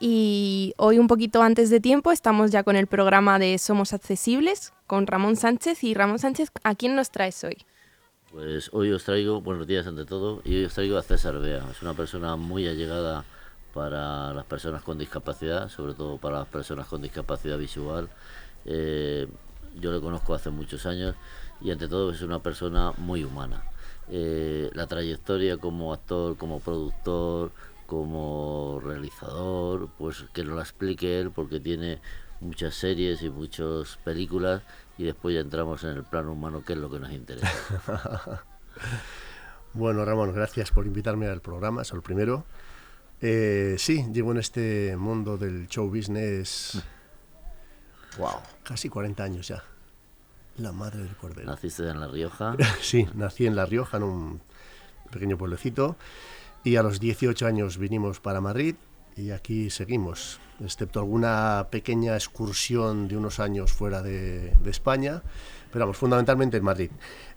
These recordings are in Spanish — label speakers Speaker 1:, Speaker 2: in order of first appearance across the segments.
Speaker 1: y hoy un poquito antes de tiempo estamos ya con el programa de Somos Accesibles con Ramón Sánchez. Y Ramón Sánchez, ¿a quién nos traes hoy?
Speaker 2: Pues hoy os traigo, buenos días ante todo, y hoy os traigo a César Bea. Es una persona muy allegada para las personas con discapacidad, sobre todo para las personas con discapacidad visual. Eh, yo le conozco hace muchos años y ante todo es una persona muy humana. Eh, la trayectoria como actor, como productor, como realizador, pues que nos la explique él porque tiene muchas series y muchas películas y después ya entramos en el plano humano que es lo que nos interesa.
Speaker 3: bueno, Ramón, gracias por invitarme al programa, es el primero. Eh, sí, llevo en este mundo del show business, wow, casi 40 años ya. La madre del cordero.
Speaker 2: ¿Naciste en La Rioja?
Speaker 3: sí, nací en La Rioja, en un pequeño pueblecito. Y a los 18 años vinimos para Madrid y aquí seguimos, excepto alguna pequeña excursión de unos años fuera de, España, pero vamos, fundamentalmente en Madrid.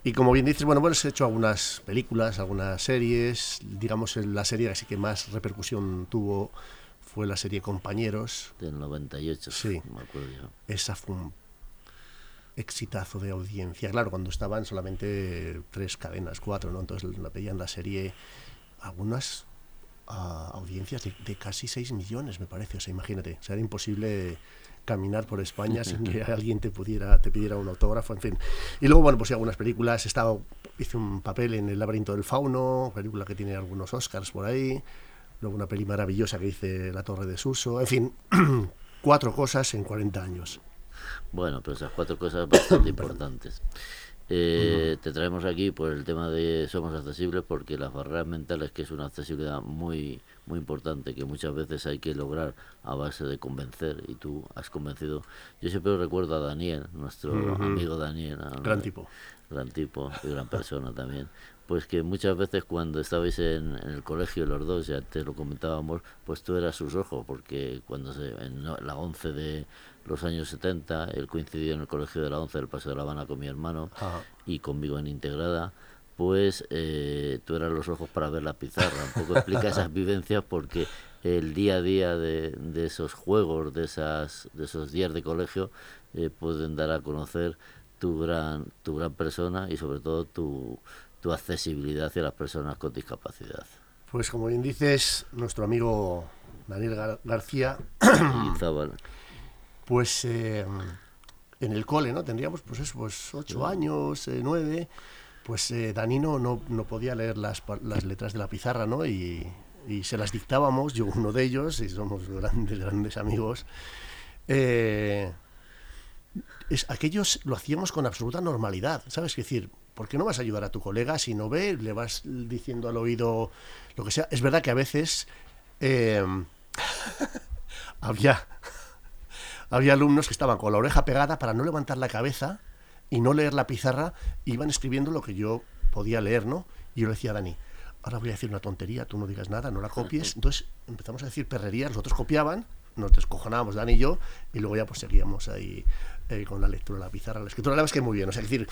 Speaker 3: Y como bien dices, bueno, bueno, he hecho algunas películas, algunas series, digamos, la serie así que más repercusión tuvo fue la serie Compañeros.
Speaker 2: Del 98,
Speaker 3: sí, me acuerdo yo. Esa fue un exitazo de audiencia. Claro, cuando estaban solamente tres cadenas, cuatro, ¿no? Entonces la veían la serie algunas audiencias de, casi 6 millones, me parece. O sea, imagínate, o sea, era imposible caminar por España sin que alguien te pudiera te pidiera un autógrafo, en fin. Y luego, bueno, pues sí, algunas películas. He estado, hice un papel en El laberinto del fauno, película que tiene algunos Oscars por ahí. Luego una peli maravillosa que dice La torre de Suso. En fin, cuatro cosas en 40 años.
Speaker 2: Bueno, pero esas cuatro cosas bastante importantes. Eh, te traemos aquí por el tema de somos accesibles porque las barreras mentales que es una accesibilidad muy muy importante que muchas veces hay que lograr a base de convencer y tú has convencido. Yo siempre recuerdo a Daniel nuestro amigo Daniel
Speaker 3: gran tipo
Speaker 2: gran tipo y gran persona también pues que muchas veces cuando estabais en, el colegio los dos ya te lo comentábamos pues tú eras sus ojos porque cuando se, en la 11 de los años 70, él coincidió en el colegio de la 11 del Paso de la Habana con mi hermano y conmigo en Integrada, pues eh, tú eras los ojos para ver la pizarra. Un poco explica esas vivencias porque el día a día de, esos juegos, de, esas, de esos días de colegio, eh, pueden dar a conocer tu gran, tu gran persona y sobre todo tu, tu accesibilidad hacia las personas con discapacidad.
Speaker 3: Pues como bien dices, nuestro amigo Daniel García pues eh, en el cole, ¿no? Tendríamos, pues eso, pues ocho años, eh, nueve, pues eh, Danino no, no, podía leer las, las, letras de la pizarra, ¿no? Y, y, se las dictábamos, yo uno de ellos, y somos grandes, grandes amigos. Es, aquellos lo hacíamos con absoluta normalidad, ¿sabes? Es decir, ¿por qué no vas a ayudar a tu colega si no ve, le vas diciendo al oído lo que sea? Es verdad que a veces había había alumnos que estaban con la oreja pegada para no levantar la cabeza y no leer la pizarra, iban escribiendo lo que yo podía leer, ¿no? Y yo le decía a Dani, ahora voy a decir una tontería, tú no digas nada, no la copies. Entonces empezamos a decir perrerías, los otros copiaban, nos descojonábamos Dani y yo, y luego ya pues seguíamos ahí eh, con la lectura de la pizarra. La escritura la verdad es que muy bien, o sea, es decir,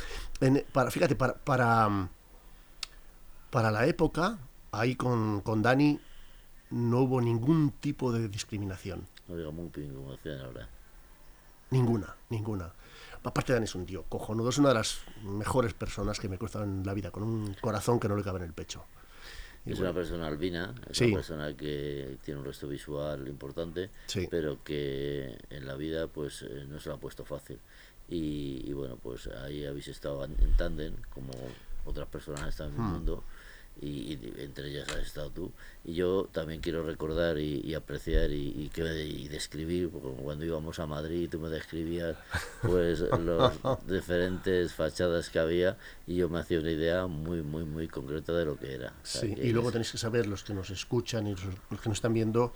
Speaker 3: para, fíjate, para, para, para la época, ahí con, con Dani no hubo ningún tipo de discriminación.
Speaker 2: No digo muy como decían ahora.
Speaker 3: Ninguna, ninguna. Aparte, Dan es un tío cojonudo, es una de las mejores personas que me cruzan en la vida, con un corazón que no le cabe en el pecho.
Speaker 2: Es una persona albina, es una persona que tiene un resto visual importante, pero que en la vida pues eh, no se lo ha puesto fácil. Y, bueno, pues ahí habéis estado en tándem, como otras personas están en el hmm. mundo y, entre ellas has estado tú. Y yo también quiero recordar y, apreciar y, que, y describir, porque cuando íbamos a Madrid tú me describías pues los diferentes fachadas que había y yo me hacía una idea muy, muy, muy concreta de lo que era.
Speaker 3: sí, y luego tenéis que saber, los que nos escuchan y los, que nos están viendo,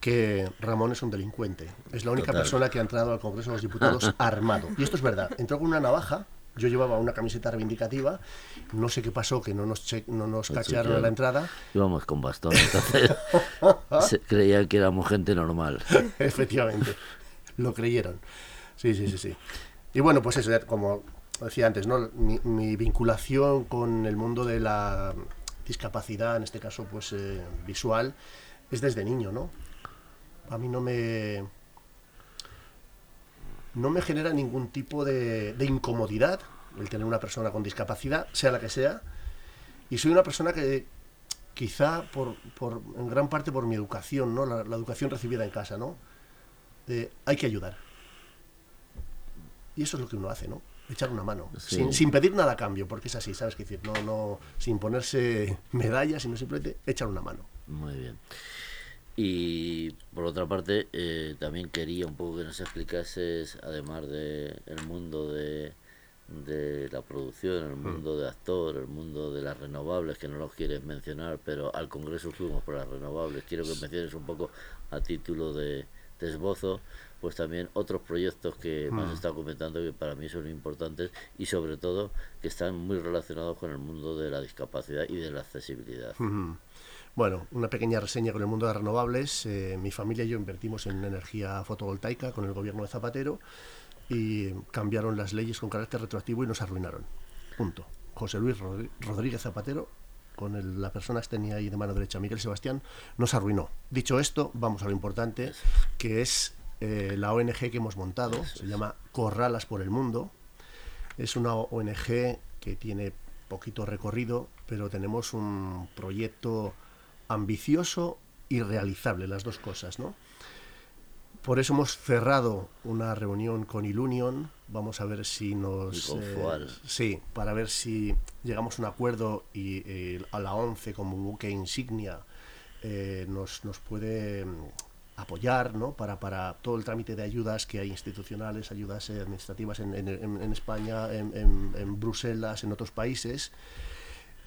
Speaker 3: que Ramón es un delincuente. Es la única persona que ha entrado al Congreso de los Diputados armado. Y esto es verdad. Entró con una navaja yo llevaba una camiseta reivindicativa, no sé qué pasó, que no nos, no nos cacharon a la entrada.
Speaker 2: Íbamos con bastón, entonces creían que éramos gente normal.
Speaker 3: Efectivamente, lo creyeron. Sí, sí, sí, sí. Y bueno, pues eso, como decía antes, ¿no? mi, vinculación con el mundo de la discapacidad, en este caso pues eh, visual, es desde niño, ¿no? a mí no me no me genera ningún tipo de, de incomodidad el tener una persona con discapacidad, sea la que sea, y soy una persona que quizá por, por en gran parte por mi educación, ¿no? La, la educación recibida en casa, ¿no? De, hay que ayudar. Y eso es lo que uno hace, ¿no? Echar una mano,
Speaker 2: Sí.
Speaker 3: sin, sin pedir nada a cambio, porque es así, ¿sabes? qué decir, no, no, sin ponerse medallas, sino simplemente echar una mano.
Speaker 2: Muy bien. Y por otra parte, eh, también quería un poco que nos explicases, además de el mundo de, de la producción, el mundo de actor, el mundo de las renovables, que no los quieres mencionar, pero al Congreso fuimos por las renovables. Quiero que menciones un poco a título de, de esbozo, pues también otros proyectos que me has estado comentando que para mí son importantes y sobre todo que están muy relacionados con el mundo de la discapacidad y de la accesibilidad.
Speaker 3: Ujú. Bueno, una pequeña reseña con el mundo de las renovables. Eh, mi familia y yo invertimos en energía fotovoltaica con el gobierno de Zapatero y cambiaron las leyes con carácter retroactivo y nos arruinaron. Punto. José Luis Rodríguez Zapatero, con el- la persona que tenía ahí de mano derecha, Miguel Sebastián, nos arruinó. Dicho esto, vamos a lo importante, que es eh, la ONG que hemos montado. Se llama Corralas por el Mundo. Es una ONG que tiene poquito recorrido, pero tenemos un proyecto ambicioso y realizable, las dos cosas, ¿no? Por eso hemos cerrado una reunión con Ilunion. Vamos a ver si nos. Eh, sí, para ver si llegamos a un acuerdo y eh, a la 11 como buque insignia eh, nos, nos puede mm, apoyar ¿no? para, para todo el trámite de ayudas que hay institucionales, ayudas administrativas en, en- en- en España, en Bruselas, en otros países.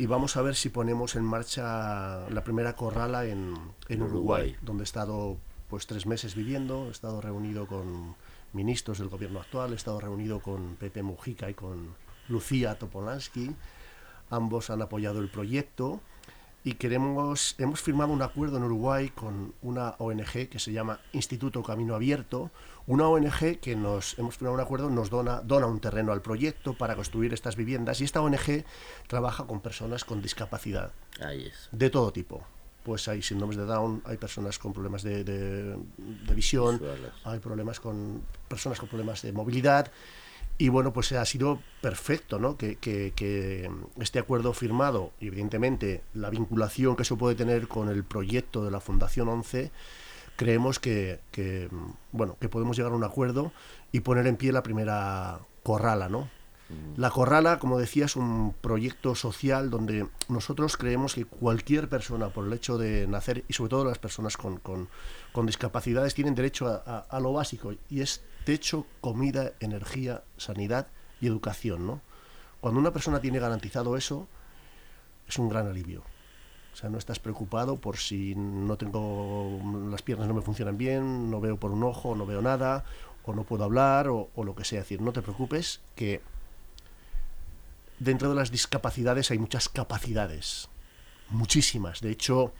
Speaker 3: Y vamos a ver si ponemos en marcha la primera corrala en, en Uruguay,
Speaker 2: Uruguay.
Speaker 3: donde he estado pues tres meses viviendo, he estado reunido con ministros del gobierno actual, he estado reunido con Pepe Mujica y con Lucía Topolansky. Ambos han apoyado el proyecto y queremos, hemos firmado un acuerdo en Uruguay con una ONG que se llama Instituto Camino Abierto, una ONG que nos hemos firmado un acuerdo, nos dona, dona un terreno al proyecto para construir estas viviendas y esta ONG trabaja con personas con discapacidad
Speaker 2: Ahí es.
Speaker 3: de todo tipo. Pues hay síndromes de Down, hay personas con problemas de, de- de visión,
Speaker 2: Visuales.
Speaker 3: hay problemas con personas con problemas de movilidad. Y bueno, pues ha sido perfecto, ¿no? Que, que- que este acuerdo firmado y evidentemente la vinculación que eso puede tener con el proyecto de la Fundación 11, creemos que, que, bueno, que podemos llegar a un acuerdo y poner en pie la primera corrala, ¿no? La Corrala, como decía, es un proyecto social donde nosotros creemos que cualquier persona, por el hecho de nacer, y sobre todo las personas con, con- con discapacidades, tienen derecho a, lo básico, y es techo, comida, energía, sanidad y educación. ¿no? Cuando una persona tiene garantizado eso, es un gran alivio. O sea, no estás preocupado por si no tengo, las piernas no me funcionan bien, no veo por un ojo, no veo nada, o no puedo hablar, o, o lo que sea. Es decir, no te preocupes, que dentro de las discapacidades hay muchas capacidades, muchísimas. De hecho,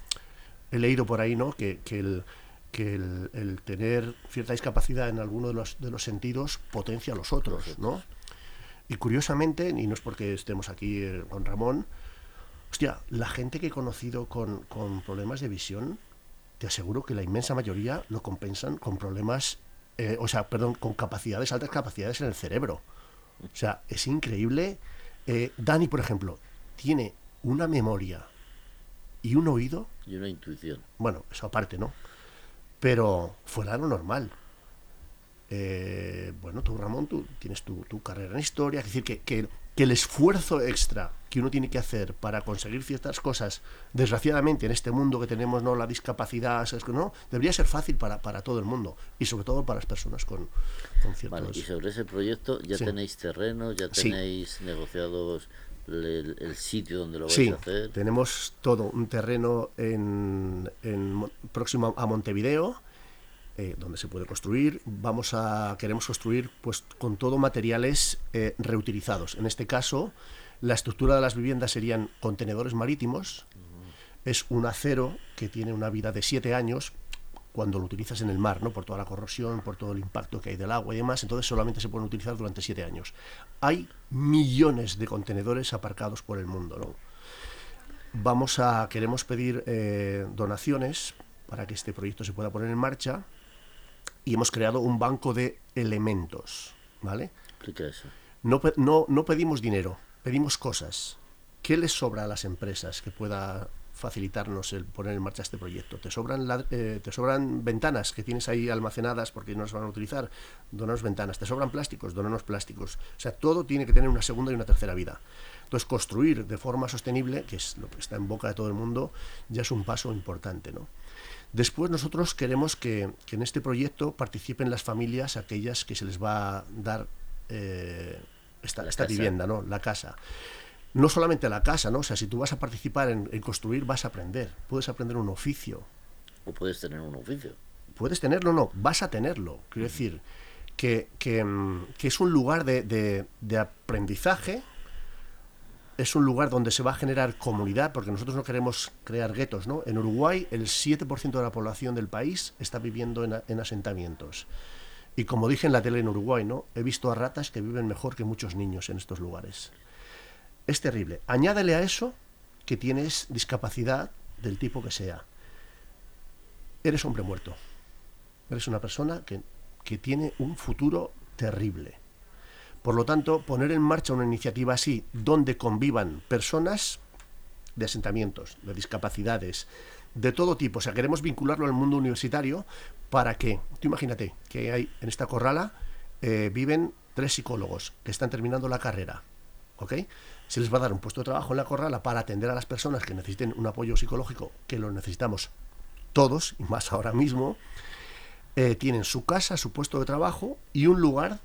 Speaker 3: he leído por ahí, ¿no? Que, que el, que el, el tener cierta discapacidad en alguno de los, de los sentidos potencia a los otros, ¿no? Y curiosamente, y no es porque estemos aquí eh, con Ramón, hostia, la gente que he conocido con, con problemas de visión, te aseguro que la inmensa mayoría lo compensan con problemas, eh, o sea, perdón, con capacidades, altas capacidades en el cerebro. O sea, es increíble. Eh, Dani, por ejemplo, tiene una memoria y un oído,
Speaker 2: Y una intuición.
Speaker 3: bueno, eso aparte, ¿no? Pero fuera de lo normal. Eh, bueno, tú, Ramón, tú tienes tu, tu carrera en historia, es decir, que, que, que el esfuerzo extra que uno tiene que hacer para conseguir ciertas cosas, desgraciadamente en este mundo que tenemos, ¿no? La discapacidad, ¿sabes? que ¿no? Debería ser fácil para, para todo el mundo y sobre todo para las personas con, con ciertos...
Speaker 2: Vale, y sobre ese proyecto, ¿ya
Speaker 3: Sí.
Speaker 2: tenéis terreno? ¿Ya
Speaker 3: Sí.
Speaker 2: tenéis negociados el, el sitio donde lo vais
Speaker 3: Sí,
Speaker 2: a hacer?
Speaker 3: tenemos todo un terreno en, en próximo a Montevideo, eh, donde se puede construir. Vamos a queremos construir pues con todo materiales eh, reutilizados. En este caso, la estructura de las viviendas serían contenedores marítimos. Es un acero que tiene una vida de siete años cuando lo utilizas en el mar, ¿no? Por toda la corrosión, por todo el impacto que hay del agua y demás, entonces solamente se pueden utilizar durante siete años. Hay millones de contenedores aparcados por el mundo, ¿no? Vamos a, queremos pedir eh, donaciones para que este proyecto se pueda poner en marcha y hemos creado un banco de elementos, ¿vale?
Speaker 2: Explica eso.
Speaker 3: No, no, no pedimos dinero, pedimos cosas. ¿Qué les sobra a las empresas que pueda facilitarnos el poner en marcha este proyecto? ¿Te sobran, lad- eh, te sobran ventanas que tienes ahí almacenadas porque no las van a utilizar? Donanos ventanas. ¿Te sobran plásticos? Donanos plásticos. O sea, todo tiene que tener una segunda y una tercera vida. Entonces, construir de forma sostenible, que es lo que está en boca de todo el mundo, ya es un paso importante, ¿no? Después nosotros queremos que, que en este proyecto participen las familias, aquellas que se les va a dar eh, esta,
Speaker 2: La
Speaker 3: esta vivienda, ¿no? La casa. No solamente la casa, ¿no? O sea, si tú vas a participar en, en construir, vas a aprender. Puedes aprender un oficio.
Speaker 2: O puedes tener un oficio.
Speaker 3: Puedes tenerlo, no, vas a tenerlo. Quiero decir, que, que, mm, que es un lugar de, de- de aprendizaje, es un lugar donde se va a generar comunidad, porque nosotros no queremos crear guetos, ¿no? En Uruguay, el 7% de la población del país está viviendo en, en asentamientos. Y como dije en la tele en Uruguay, ¿no? He visto a ratas que viven mejor que muchos niños en estos lugares. Es terrible. Añádele a eso que tienes discapacidad del tipo que sea. Eres hombre muerto. Eres una persona que, que tiene un futuro terrible. Por lo tanto, poner en marcha una iniciativa así, donde convivan personas de asentamientos, de discapacidades, de todo tipo, o sea, queremos vincularlo al mundo universitario para que, tú imagínate que hay en esta corrala eh, viven tres psicólogos que están terminando la carrera, ¿ok? Se les va a dar un puesto de trabajo en la corrala para atender a las personas que necesiten un apoyo psicológico, que lo necesitamos todos, y más ahora mismo, eh, tienen su casa, su puesto de trabajo y un lugar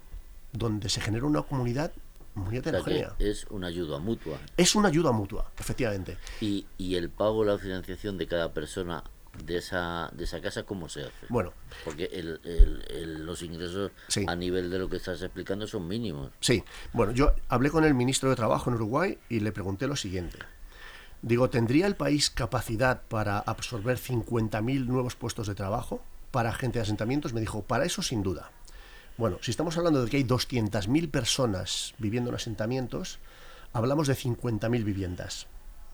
Speaker 3: donde se genera una comunidad muy
Speaker 2: O sea que
Speaker 3: heterogénea.
Speaker 2: es una ayuda mutua.
Speaker 3: Es una ayuda mutua, efectivamente.
Speaker 2: Y, y el pago, la financiación de cada persona de esa, de esa casa, ¿cómo se hace?
Speaker 3: Bueno,
Speaker 2: Porque el, el- el- los ingresos
Speaker 3: Sí.
Speaker 2: a nivel de lo que estás explicando son mínimos.
Speaker 3: Sí, bueno, yo hablé con el ministro de Trabajo en Uruguay y le pregunté lo siguiente. Digo, ¿tendría el país capacidad para absorber 50.000 nuevos puestos de trabajo para gente de asentamientos? Me dijo, para eso sin duda. Bueno, si estamos hablando de que hay 200.000 personas viviendo en asentamientos, hablamos de 50.000 viviendas,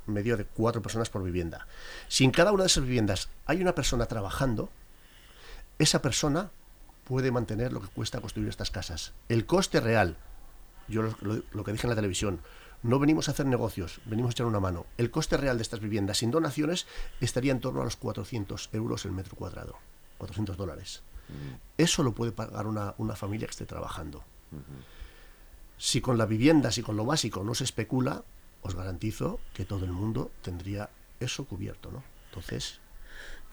Speaker 3: medio de cuatro personas por vivienda. Si en cada una de esas viviendas hay una persona trabajando, esa persona puede mantener lo que cuesta construir estas casas. El coste real, yo lo, lo- lo que dije en la televisión, no venimos a hacer negocios, venimos a echar una mano. El coste real de estas viviendas sin donaciones estaría en torno a los 400 euros el metro cuadrado, 400 dólares. Eso lo puede pagar una, una familia que esté trabajando. Si con la vivienda, si con lo básico no se especula, os garantizo que todo el mundo tendría eso cubierto, ¿no? Entonces,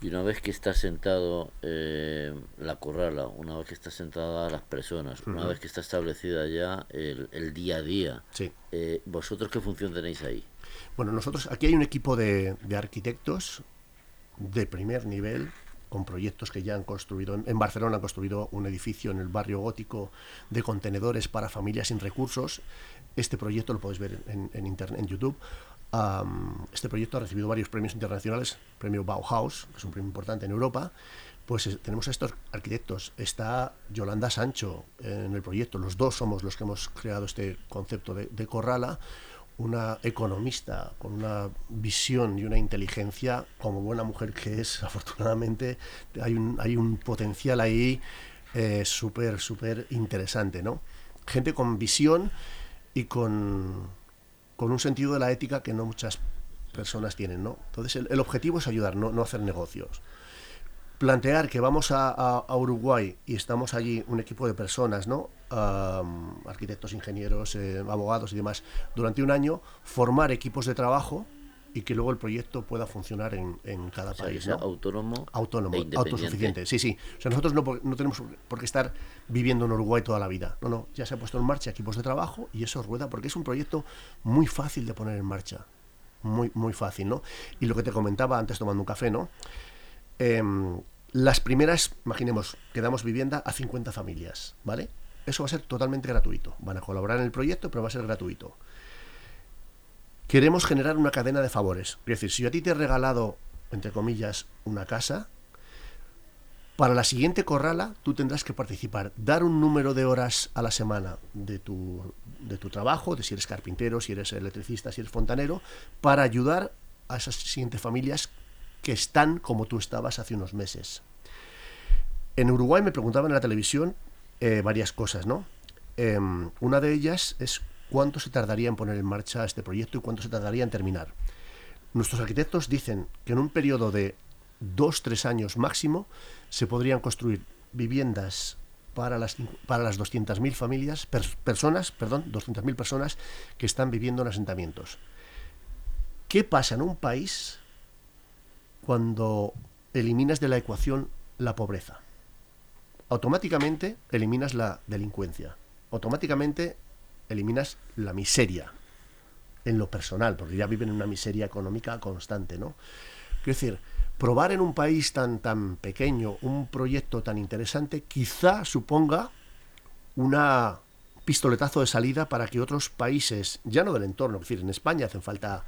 Speaker 2: Y una vez que está sentado eh, la corrala, una vez que está sentada las personas, una vez que está establecida ya el, el día a día,
Speaker 3: sí.
Speaker 2: eh, ¿vosotros qué función tenéis ahí?
Speaker 3: Bueno, nosotros aquí hay un equipo de, de arquitectos de primer nivel con proyectos que ya han construido. En, Barcelona han construido un edificio en el barrio gótico de contenedores para familias sin recursos. Este proyecto lo podéis ver en, internet, en YouTube. Este proyecto ha recibido varios premios internacionales, premio Bauhaus, que es un premio importante en Europa. Pues eh, tenemos a estos arquitectos. Está Yolanda Sancho en el proyecto. Los dos somos los que hemos creado este concepto de, de corrala una economista con una visión y una inteligencia como buena mujer que es, afortunadamente hay un, hay un potencial ahí eh, súper, súper interesante, ¿no? Gente con visión y con, con un sentido de la ética que no muchas personas tienen, ¿no? Entonces el, el objetivo es ayudar, no, no hacer negocios plantear que vamos a, a- a Uruguay y estamos allí un equipo de personas, ¿no? Arquitectos, ingenieros, eh, abogados y demás, durante un año, formar equipos de trabajo y que luego el proyecto pueda funcionar en, en cada
Speaker 2: O sea, que
Speaker 3: país. ¿no?
Speaker 2: autónomo,
Speaker 3: autónomo,
Speaker 2: e independiente.
Speaker 3: autosuficiente. Sí, sí. O sea, nosotros no, no tenemos por qué estar viviendo en Uruguay toda la vida. No, no. Ya se ha puesto en marcha equipos de trabajo y eso rueda porque es un proyecto muy fácil de poner en marcha. Muy, muy fácil, ¿no? Y lo que te comentaba antes tomando un café, ¿no? Em, las primeras, imaginemos, que damos vivienda a 50 familias, ¿vale? Eso va a ser totalmente gratuito. Van a colaborar en el proyecto, pero va a ser gratuito. Queremos generar una cadena de favores. Es decir, si yo a ti te he regalado, entre comillas, una casa, para la siguiente corrala tú tendrás que participar, dar un número de horas a la semana de tu, de tu trabajo, de si eres carpintero, si eres electricista, si eres fontanero, para ayudar a esas siguientes familias que están como tú estabas hace unos meses. En Uruguay me preguntaban en la televisión eh, varias cosas, ¿no? Em, una de ellas es cuánto se tardaría en poner en marcha este proyecto y cuánto se tardaría en terminar. Nuestros arquitectos dicen que en un periodo de dos, tres años máximo se podrían construir viviendas para las, para las 200.000 familias, personas, perdón, 200.000 personas que están viviendo en asentamientos. ¿Qué pasa en un país cuando eliminas de la ecuación la pobreza? Automáticamente eliminas la delincuencia. Automáticamente eliminas la miseria en lo personal, porque ya viven en una miseria económica constante, ¿no? Quiero decir, probar en un país tan, tan pequeño un proyecto tan interesante quizá suponga una pistoletazo de salida para que otros países, ya no del entorno, es decir, en España hacen falta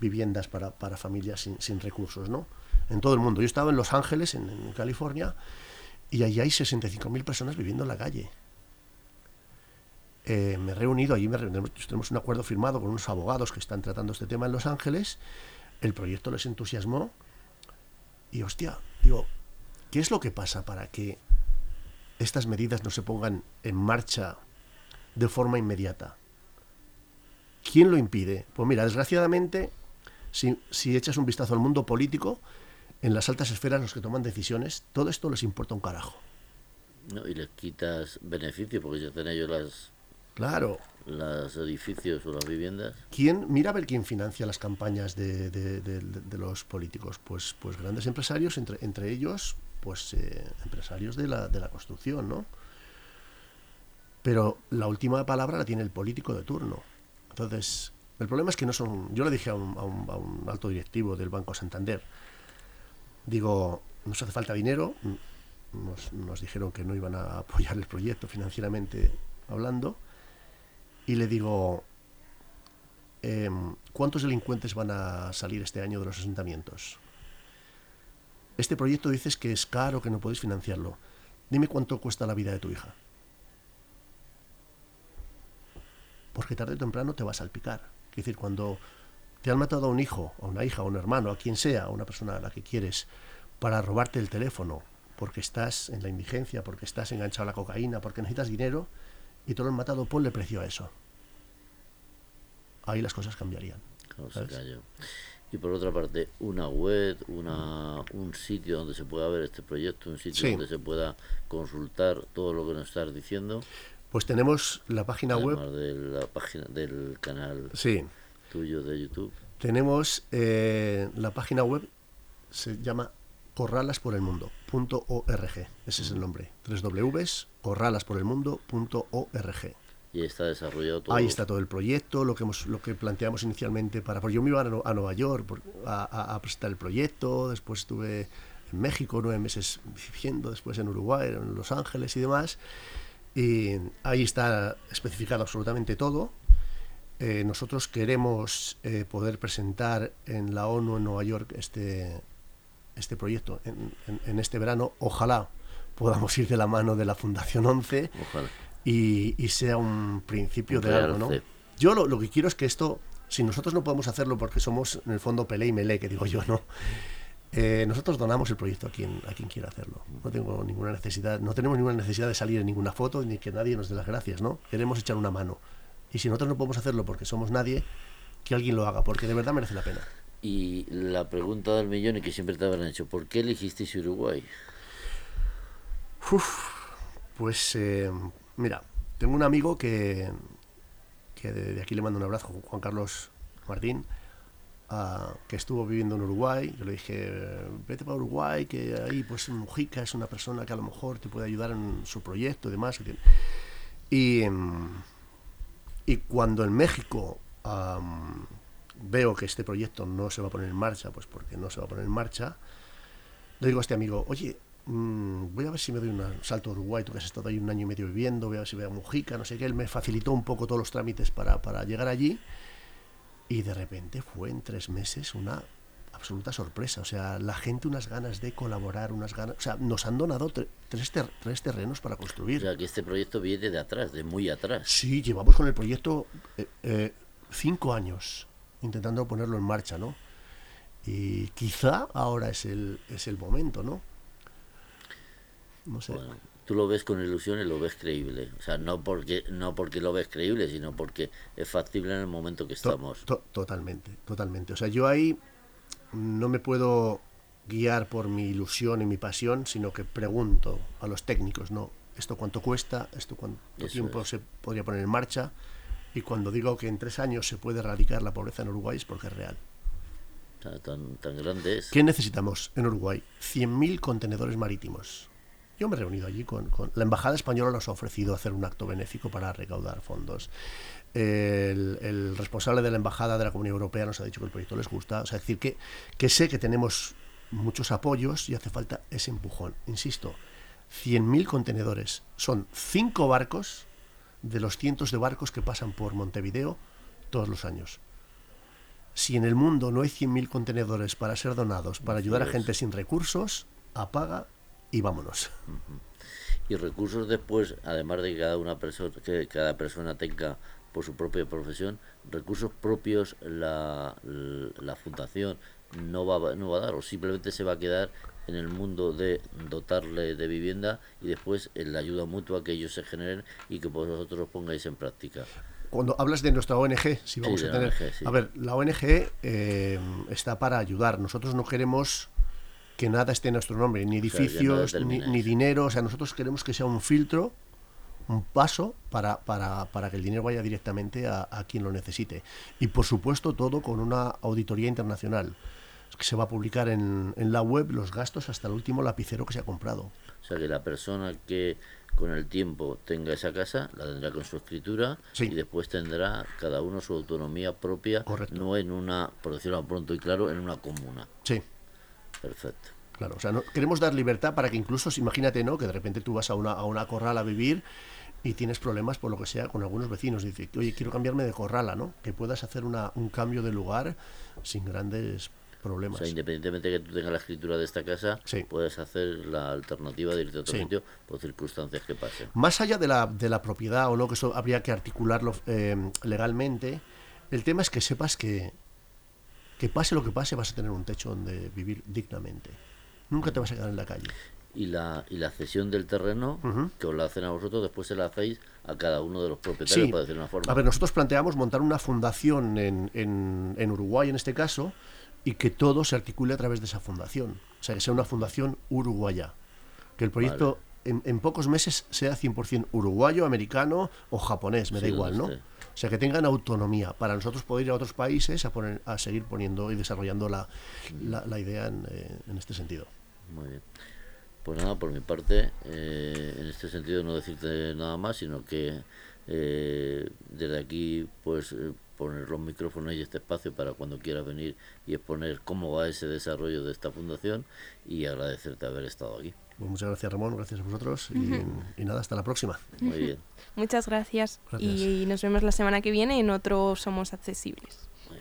Speaker 3: viviendas para, familias sin, recursos, ¿no? En todo el mundo. Yo estaba en Los Ángeles, en, California, y allí hay 65.000 personas viviendo en la calle. Eh, me he reunido, allí me tenemos un acuerdo firmado con unos abogados que están tratando este tema en Los Ángeles. El proyecto les entusiasmó y hostia, digo, ¿qué es lo que pasa para que estas medidas no se pongan en marcha de forma inmediata? ¿Quién lo impide? Pues mira, desgraciadamente, si, si echas un vistazo al mundo político, en las altas esferas los que toman decisiones, todo esto les importa un carajo.
Speaker 2: No, y les quitas beneficio porque ya tienen ellos las
Speaker 3: Claro.
Speaker 2: Los edificios o las viviendas.
Speaker 3: ¿Quién, mira a ver quién financia las campañas de, los políticos. Pues, pues grandes empresarios, entre, entre ellos, pues eh, empresarios de la, de la construcción, ¿no? Pero la última palabra la tiene el político de turno. Entonces, el problema es que no son. Yo le dije a un, a un, a un alto directivo del Banco Santander, digo, nos hace falta dinero. Nos, nos dijeron que no iban a apoyar el proyecto financieramente hablando y le digo, em, ¿cuántos delincuentes van a salir este año de los asentamientos? Este proyecto dices que es caro, que no puedes financiarlo. Dime cuánto cuesta la vida de tu hija. Porque tarde o temprano te vas a salpicar. Es decir, cuando te han matado a un hijo, a una hija, a un hermano, a quien sea, a una persona a la que quieres, para robarte el teléfono, porque estás en la indigencia, porque estás enganchado a la cocaína, porque necesitas dinero, y te lo han matado, ponle precio a eso. Ahí las cosas cambiarían.
Speaker 2: y por otra parte, una web, una, un sitio donde se pueda ver este proyecto, un sitio donde se pueda consultar todo lo que nos estás diciendo.
Speaker 3: Pues tenemos la página web.
Speaker 2: De la página del canal
Speaker 3: sí.
Speaker 2: Tuyo de YouTube.
Speaker 3: Tenemos eh, la página web, se llama corralasporelmundo.org. Ese es el nombre. www.corralasporelmundo.org.
Speaker 2: Y está desarrollado todo.
Speaker 3: Ahí está todo el proyecto, lo que hemos, lo que planteamos inicialmente para. Porque yo me iba a, Nueva York a, presentar el proyecto, después estuve en México nueve meses viviendo, después en Uruguay, en Los Ángeles y demás. Y ahí está especificado absolutamente todo. Eh, nosotros queremos eh, poder presentar en la ONU en Nueva York este, este proyecto en, este verano. Ojalá podamos ir de la mano de la Fundación 11 y, sea un principio de algo, ¿no? Yo lo, que quiero es que esto, si nosotros no podemos hacerlo porque somos en el fondo Pelé y Melé, que digo yo, ¿no? Eh, nosotros donamos el proyecto a quien, a quien quiera hacerlo. No tengo ninguna necesidad, no tenemos ninguna necesidad de salir en ninguna foto ni que nadie nos dé las gracias, ¿no? Queremos echar una mano. Y si nosotros no podemos hacerlo porque somos nadie, que alguien lo haga, porque de verdad merece la pena.
Speaker 2: Y la pregunta del millón y que siempre te habrán hecho, ¿por qué elegisteis Uruguay?
Speaker 3: pues eh, mira, tengo un amigo que, que de, aquí le mando un abrazo, Juan Carlos Martín, ah, que estuvo viviendo en Uruguay. Yo le dije, vete para Uruguay, que ahí pues Mujica es una persona que a lo mejor te puede ayudar en su proyecto y demás. Y, y cuando en México veo que este proyecto no se va a poner en marcha, pues porque no se va a poner en marcha, le digo a este amigo, oye, mm, voy a ver si me doy un salto a Uruguay, tú que has estado ahí un año y medio viviendo, voy a ver si veo a Mujica, no sé qué, él me facilitó un poco todos los trámites para, para llegar allí. Y de repente fue en tres meses una absoluta sorpresa, o sea, la gente unas ganas de colaborar, unas ganas, o sea, nos han donado tres, tres terrenos para construir.
Speaker 2: O sea, que este proyecto viene de atrás, de muy atrás.
Speaker 3: Sí, llevamos con el proyecto eh, eh, cinco años intentando ponerlo en marcha, ¿no? Y quizá ahora es el, es el momento, ¿no?
Speaker 2: No sé. tú lo ves con ilusión y lo ves creíble. O sea, no porque, no porque lo ves creíble, sino porque es factible en el momento que estamos.
Speaker 3: totalmente, totalmente. O sea, yo ahí no me puedo guiar por mi ilusión y mi pasión, sino que pregunto a los técnicos, ¿no? ¿Esto cuánto cuesta? ¿Esto cuánto tiempo se podría poner en marcha? Y cuando digo que en tres años se puede erradicar la pobreza en Uruguay es porque es real.
Speaker 2: Tan, tan grande es.
Speaker 3: ¿Qué necesitamos en Uruguay? 100.000 contenedores marítimos. Yo me he reunido allí con, La Embajada Española nos ha ofrecido hacer un acto benéfico para recaudar fondos. El, el, responsable de la Embajada de la Comunidad Europea nos ha dicho que el proyecto les gusta. O sea, es decir, que, que sé que tenemos muchos apoyos y hace falta ese empujón. Insisto, 100.000 contenedores. Son cinco barcos de los cientos de barcos que pasan por Montevideo todos los años. Si en el mundo no hay 100.000 contenedores para ser donados, para ayudar a gente sin recursos, apaga y vámonos.
Speaker 2: Y recursos después, además de que cada, una persona, que cada persona tenga por su propia profesión, recursos propios la, la fundación no va, no va a dar o simplemente se va a quedar en el mundo de dotarle de vivienda y después en la ayuda mutua que ellos se generen y que vosotros pongáis en práctica.
Speaker 3: Cuando hablas de nuestra ONG, si vamos a tener... A ver, la ONG eh, está para ayudar. Nosotros no queremos que nada esté en nuestro nombre, ni edificios, ni, dinero. O sea, nosotros queremos que sea un filtro, un paso para, para, para que el dinero vaya directamente a, a quien lo necesite. Y por supuesto todo con una auditoría internacional que se va a publicar en, en, la web los gastos hasta el último lapicero que se ha comprado.
Speaker 2: O sea que la persona que con el tiempo tenga esa casa, la tendrá con su escritura y después tendrá cada uno su autonomía propia, no en una, por decirlo pronto y claro, en una comuna.
Speaker 3: Sí.
Speaker 2: Perfecto.
Speaker 3: Claro, o sea, no, queremos dar libertad para que incluso, imagínate, ¿no? Que de repente tú vas a una, a una corral a vivir y tienes problemas por lo que sea con algunos vecinos. Y dices, oye, quiero cambiarme de corrala, ¿no? Que puedas hacer una, un cambio de lugar sin grandes problemas.
Speaker 2: O sea, independientemente de que tú tengas la escritura de esta casa, puedes hacer la alternativa de irte a otro sitio por circunstancias que pasen.
Speaker 3: Más allá de la, de la propiedad o no, que eso habría que articularlo eh, legalmente, el tema es que sepas que, que pase lo que pase, vas a tener un techo donde vivir dignamente. Nunca te vas a quedar en la calle.
Speaker 2: Y la, y la cesión del terreno, que os la hacen a vosotros, después se la hacéis a cada uno de los propietarios, para decir una forma.
Speaker 3: A ver, nosotros planteamos montar una fundación en, en, en Uruguay, en este caso, y que todo se articule a través de esa fundación. O sea, que sea una fundación uruguaya. Que el proyecto en, pocos meses sea 100% uruguayo, americano o japonés, me da igual, ¿no? O sea, que tengan autonomía para nosotros poder ir a otros países a, poner, a seguir poniendo y desarrollando la, la, idea en, eh, en, este sentido.
Speaker 2: Muy bien. Pues nada, por mi parte, eh, en este sentido no decirte nada más, sino que eh, desde aquí, pues poner los micrófonos y este espacio para cuando quieras venir y exponer cómo va ese desarrollo de esta fundación y agradecerte haber estado aquí.
Speaker 3: Pues muchas gracias Ramón, gracias a vosotros y, nada, hasta la próxima.
Speaker 2: Muy bien.
Speaker 1: Muchas gracias. y nos vemos la semana que viene en otro Somos Accesibles.